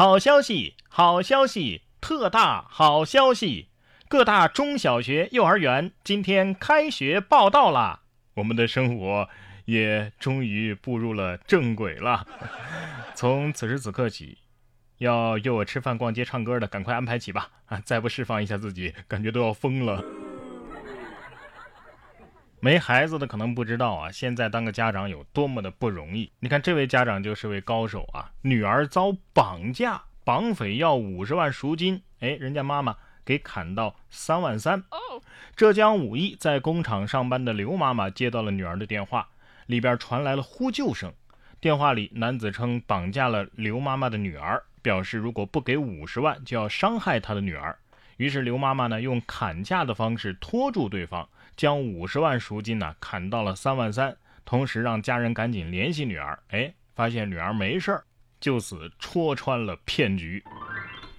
好消息，好消息，特大好消息！各大中小学、幼儿园今天开学报道啦！我们的生活也终于步入了正轨了。从此时此刻起，要约我吃饭、逛街、唱歌的，赶快安排起吧！啊，再不释放一下自己，感觉都要疯了。没孩子的可能不知道啊，现在当个家长有多么的不容易。你看这位家长就是位高手啊，女儿遭绑架，绑匪要五十万赎金，哎，人家妈妈给砍到三万三。浙江武义在工厂上班的刘妈妈接到了女儿的电话，里边传来了呼救声。电话里男子称绑架了刘妈妈的女儿，表示如果不给五十万，就要伤害他的女儿。于是刘妈妈呢用砍价的方式拖住对方。将五十万赎金呢砍到了三万三，同时让家人赶紧联系女儿。哎，发现女儿没事儿，就此戳穿了骗局。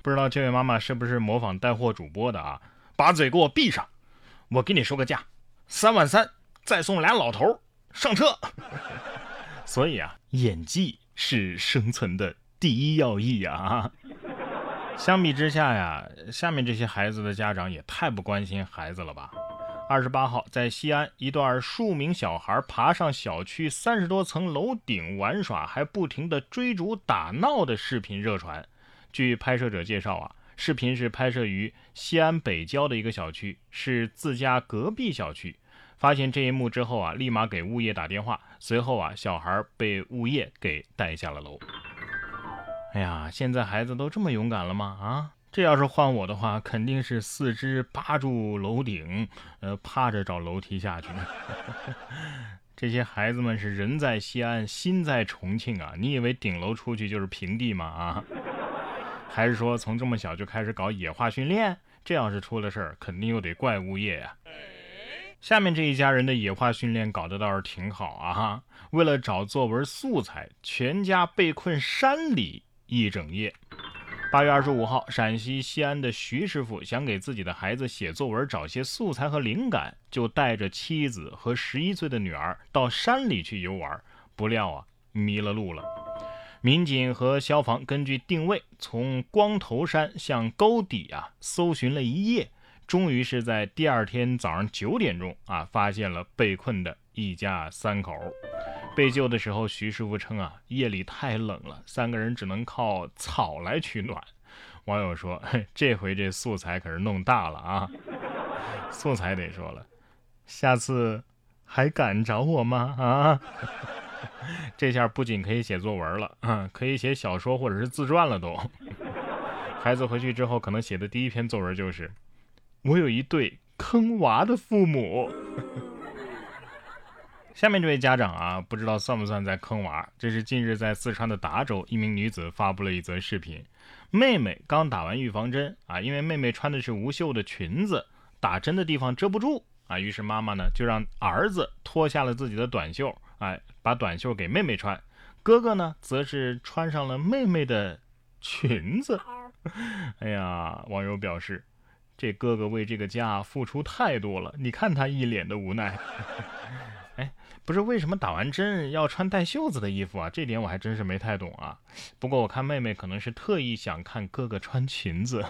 不知道这位妈妈是不是模仿带货主播的啊？把嘴给我闭上！我给你说个价，三万三，再送俩老头上车。所以啊，演技是生存的第一要义啊。相比之下呀，下面这些孩子的家长也太不关心孩子了吧？二十八号，在西安，一段数名小孩爬上小区三十多层楼顶玩耍，还不停地追逐打闹的视频热传。据拍摄者介绍啊，视频是拍摄于西安北郊的一个小区，是自家隔壁小区。发现这一幕之后啊，立马给物业打电话，随后啊，小孩被物业给带下了楼。哎呀，现在孩子都这么勇敢了吗？啊？这要是换我的话，肯定是四肢扒住楼顶，呃，趴着找楼梯下去。这些孩子们是人在西安，心在重庆啊！你以为顶楼出去就是平地吗？啊？还是说从这么小就开始搞野化训练？这要是出了事儿，肯定又得怪物业呀。下面这一家人的野化训练搞得倒是挺好啊！为了找作文素材，全家被困山里一整夜。八月二十五号，陕西西安的徐师傅想给自己的孩子写作文找些素材和灵感，就带着妻子和十一岁的女儿到山里去游玩。不料啊，迷了路了。民警和消防根据定位，从光头山向沟底啊搜寻了一夜，终于是在第二天早上九点钟啊，发现了被困的一家三口。被救的时候，徐师傅称啊，夜里太冷了，三个人只能靠草来取暖。网友说，这回这素材可是弄大了啊！素材得说了，下次还敢找我吗？啊！这下不仅可以写作文了，啊，可以写小说或者是自传了都。孩子回去之后，可能写的第一篇作文就是：我有一对坑娃的父母。下面这位家长啊，不知道算不算在坑娃？这是近日在四川的达州，一名女子发布了一则视频，妹妹刚打完预防针啊，因为妹妹穿的是无袖的裙子，打针的地方遮不住啊，于是妈妈呢就让儿子脱下了自己的短袖，哎，把短袖给妹妹穿，哥哥呢则是穿上了妹妹的裙子。哎呀，网友表示，这哥哥为这个家付出太多了，你看他一脸的无奈。哎，不是为什么打完针要穿带袖子的衣服啊？这点我还真是没太懂啊。不过我看妹妹可能是特意想看哥哥穿裙子。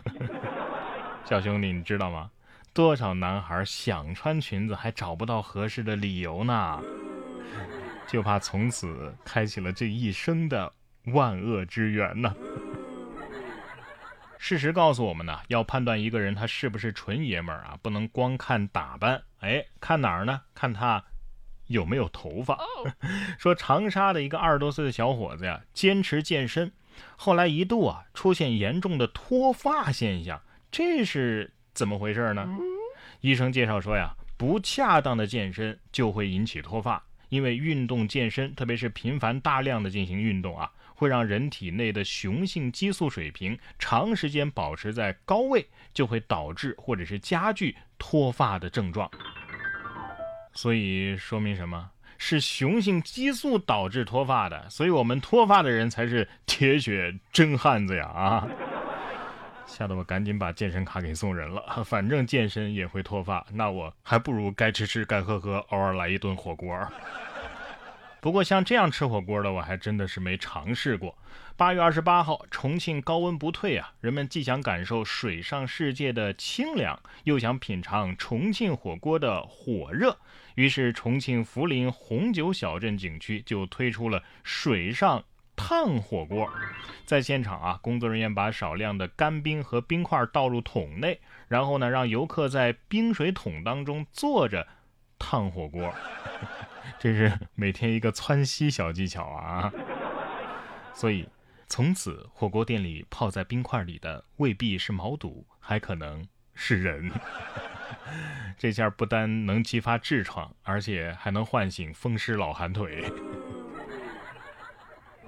小兄弟，你知道吗？多少男孩想穿裙子还找不到合适的理由呢？就怕从此开启了这一生的万恶之源呢。事实告诉我们呢，要判断一个人他是不是纯爷们儿啊，不能光看打扮。哎，看哪儿呢？看他。有没有头发？说长沙的一个二十多岁的小伙子呀，坚持健身，后来一度啊出现严重的脱发现象，这是怎么回事呢？医生介绍说呀，不恰当的健身就会引起脱发，因为运动健身，特别是频繁大量的进行运动啊，会让人体内的雄性激素水平长时间保持在高位，就会导致或者是加剧脱发的症状。所以说明什么？是雄性激素导致脱发的，所以我们脱发的人才是铁血真汉子呀！啊，吓得我赶紧把健身卡给送人了。反正健身也会脱发，那我还不如该吃吃该喝喝，偶尔来一顿火锅。不过像这样吃火锅的，我还真的是没尝试过。八月二十八号，重庆高温不退啊，人们既想感受水上世界的清凉，又想品尝重庆火锅的火热，于是重庆涪陵红酒小镇景区就推出了水上烫火锅。在现场啊，工作人员把少量的干冰和冰块倒入桶内，然后呢，让游客在冰水桶当中坐着烫火锅。这是每天一个窜稀小技巧啊！所以，从此火锅店里泡在冰块里的未必是毛肚，还可能是人。这下不单能激发痔疮，而且还能唤醒风湿老寒腿。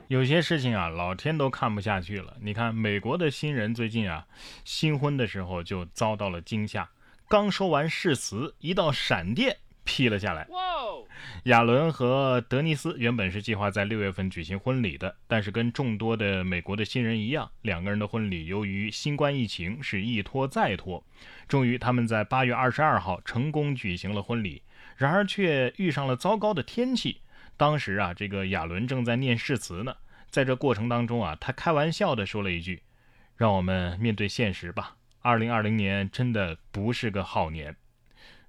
有些事情啊，老天都看不下去了。你看，美国的新人最近啊，新婚的时候就遭到了惊吓，刚说完誓词，一道闪电。劈了下来。亚伦和德尼斯原本是计划在六月份举行婚礼的，但是跟众多的美国的新人一样，两个人的婚礼由于新冠疫情是一拖再拖。终于，他们在八月二十二号成功举行了婚礼，然而却遇上了糟糕的天气。当时啊，这个亚伦正在念誓词呢，在这过程当中啊，他开玩笑的说了一句：“让我们面对现实吧，二零二零年真的不是个好年。”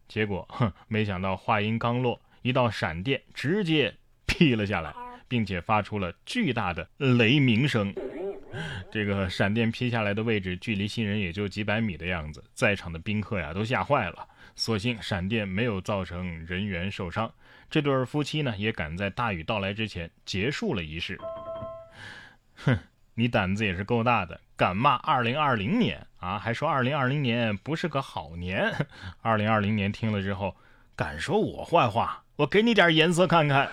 结果，哼，没想到话音刚落，一道闪电直接劈了下来，并且发出了巨大的雷鸣声。这个闪电劈下来的位置距离新人也就几百米的样子，在场的宾客呀都吓坏了。所幸闪电没有造成人员受伤，这对夫妻呢也赶在大雨到来之前结束了仪式。哼。你胆子也是够大的，敢骂二零二零年啊？还说二零二零年不是个好年。二零二零年听了之后，敢说我坏话？我给你点颜色看看。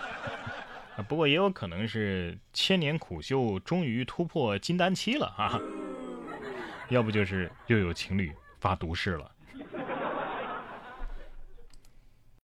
不过也有可能是千年苦修终于突破金丹期了啊。要不就是又有情侣发毒誓了，